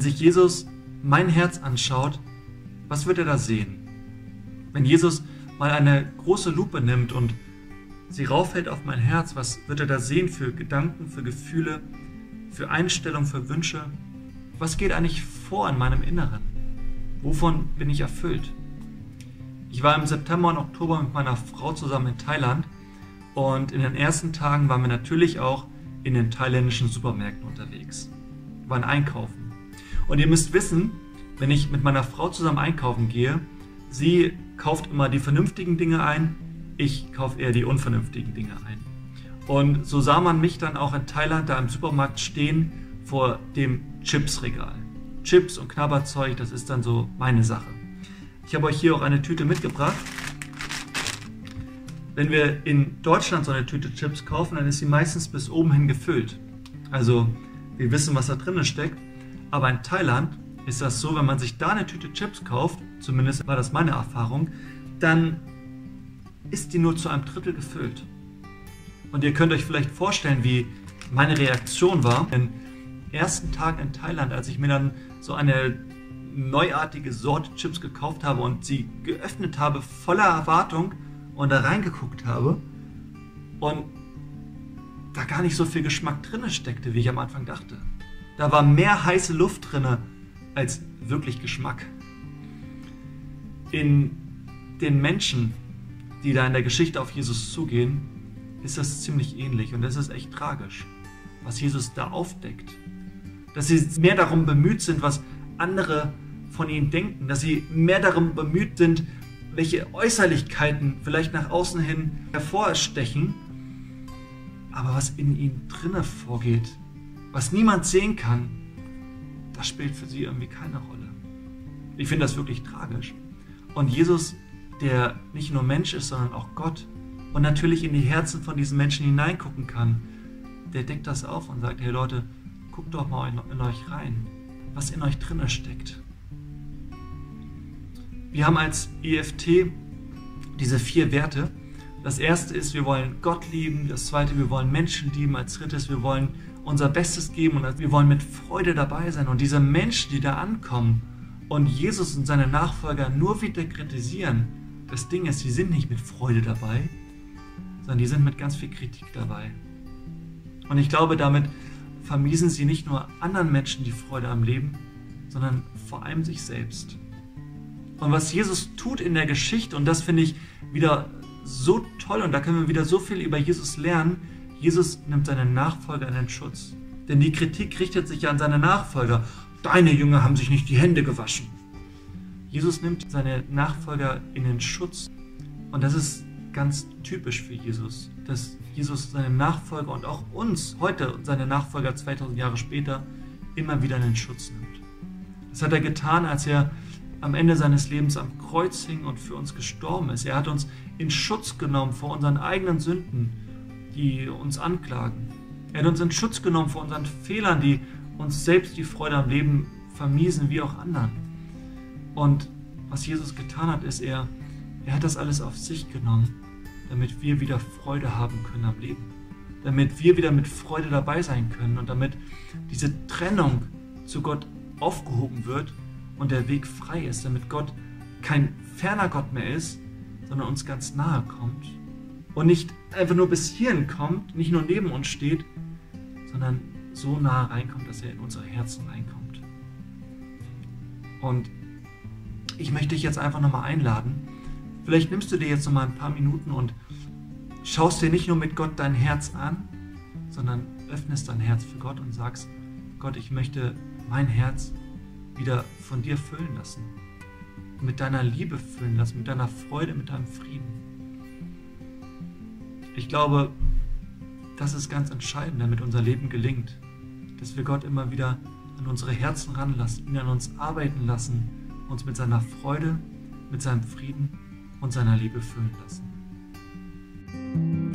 Wenn sich Jesus mein Herz anschaut, was wird er da sehen? Wenn Jesus mal eine große Lupe nimmt und sie raufhält auf mein Herz, was wird er da sehen für Gedanken, für Gefühle, für Einstellungen, für Wünsche? Was geht eigentlich vor in meinem Inneren? Wovon bin ich erfüllt? Ich war im September und Oktober mit meiner Frau zusammen in Thailand und in den ersten Tagen waren wir natürlich auch in den thailändischen Supermärkten unterwegs. Waren einkaufen. Und ihr müsst wissen, wenn ich mit meiner Frau zusammen einkaufen gehe, sie kauft immer die vernünftigen Dinge ein, ich kaufe eher die unvernünftigen Dinge ein. Und so sah man mich dann auch in Thailand da im Supermarkt stehen vor dem Chipsregal. Chips und Knabberzeug, das ist dann so meine Sache. Ich habe euch hier auch eine Tüte mitgebracht. Wenn wir in Deutschland so eine Tüte Chips kaufen, dann ist sie meistens bis oben hin gefüllt. Also wir wissen, was da drinnen steckt. Aber in Thailand ist das so, wenn man sich da eine Tüte Chips kauft, zumindest war das meine Erfahrung, dann ist die nur zu einem Drittel gefüllt. Und ihr könnt euch vielleicht vorstellen, wie meine Reaktion war. Den ersten Tag in Thailand, als ich mir dann so eine neuartige Sorte Chips gekauft habe und sie geöffnet habe, voller Erwartung und da reingeguckt habe und da gar nicht so viel Geschmack drin steckte, wie ich am Anfang dachte. Da war mehr heiße Luft drin als wirklich Geschmack. In den Menschen, die da in der Geschichte auf Jesus zugehen, ist das ziemlich ähnlich und das ist echt tragisch, was Jesus da aufdeckt. Dass sie mehr darum bemüht sind, was andere von ihnen denken, dass sie mehr darum bemüht sind, welche Äußerlichkeiten vielleicht nach außen hin hervorstechen, aber was in ihnen drinne vorgeht, was niemand sehen kann, das spielt für sie irgendwie keine Rolle. Ich finde das wirklich tragisch. Und Jesus, der nicht nur Mensch ist, sondern auch Gott und natürlich in die Herzen von diesen Menschen hineingucken kann, der deckt das auf und sagt, hey Leute, guckt doch mal in, euch rein was in euch drinne steckt. Wir haben als EFT diese vier Werte. Das erste ist, wir wollen Gott lieben. Das zweite, wir wollen Menschen lieben. Als drittes, wir wollen unser Bestes geben und wir wollen mit Freude dabei sein. Und diese Menschen, die da ankommen und Jesus und seine Nachfolger nur wieder kritisieren, das Ding ist, die sind nicht mit Freude dabei, sondern die sind mit ganz viel Kritik dabei. Und ich glaube, damit vermiesen sie nicht nur anderen Menschen die Freude am Leben, sondern vor allem sich selbst. Und was Jesus tut in der Geschichte, und das finde ich wieder so toll, und da können wir wieder so viel über Jesus lernen, Jesus nimmt seine Nachfolger in den Schutz. Denn die Kritik richtet sich ja an seine Nachfolger. Deine Jünger haben sich nicht die Hände gewaschen. Jesus nimmt seine Nachfolger in den Schutz. Und das ist ganz typisch für Jesus, dass Jesus seine Nachfolger und auch uns heute, seine Nachfolger 2000 Jahre später, immer wieder in den Schutz nimmt. Das hat er getan, als er am Ende seines Lebens am Kreuz hing und für uns gestorben ist. Er hat uns in Schutz genommen vor unseren eigenen Sünden, die uns anklagen. Er hat uns in Schutz genommen vor unseren Fehlern, die uns selbst die Freude am Leben vermiesen, wie auch anderen. Und was Jesus getan hat, ist, er, er hat das alles auf sich genommen damit wir wieder Freude haben können am Leben. Damit wir wieder mit Freude dabei sein können und damit diese Trennung zu Gott aufgehoben wird und der Weg frei ist, damit Gott kein ferner Gott mehr ist, sondern uns ganz nahe kommt und nicht einfach nur bis hierhin kommt, nicht nur neben uns steht, sondern so nahe reinkommt, dass er in unsere Herzen reinkommt. Und ich möchte dich jetzt einfach nochmal einladen, Vielleicht nimmst du dir jetzt noch mal ein paar Minuten und schaust dir nicht nur mit Gott dein Herz an, sondern öffnest dein Herz für Gott und sagst, Gott, ich möchte mein Herz wieder von dir füllen lassen. Mit deiner Liebe füllen lassen, mit deiner Freude, mit deinem Frieden. Ich glaube, das ist ganz entscheidend, damit unser Leben gelingt, dass wir Gott immer wieder an unsere Herzen ranlassen, ihn an uns arbeiten lassen, uns mit seiner Freude, mit seinem Frieden und seiner Liebe füllen lassen.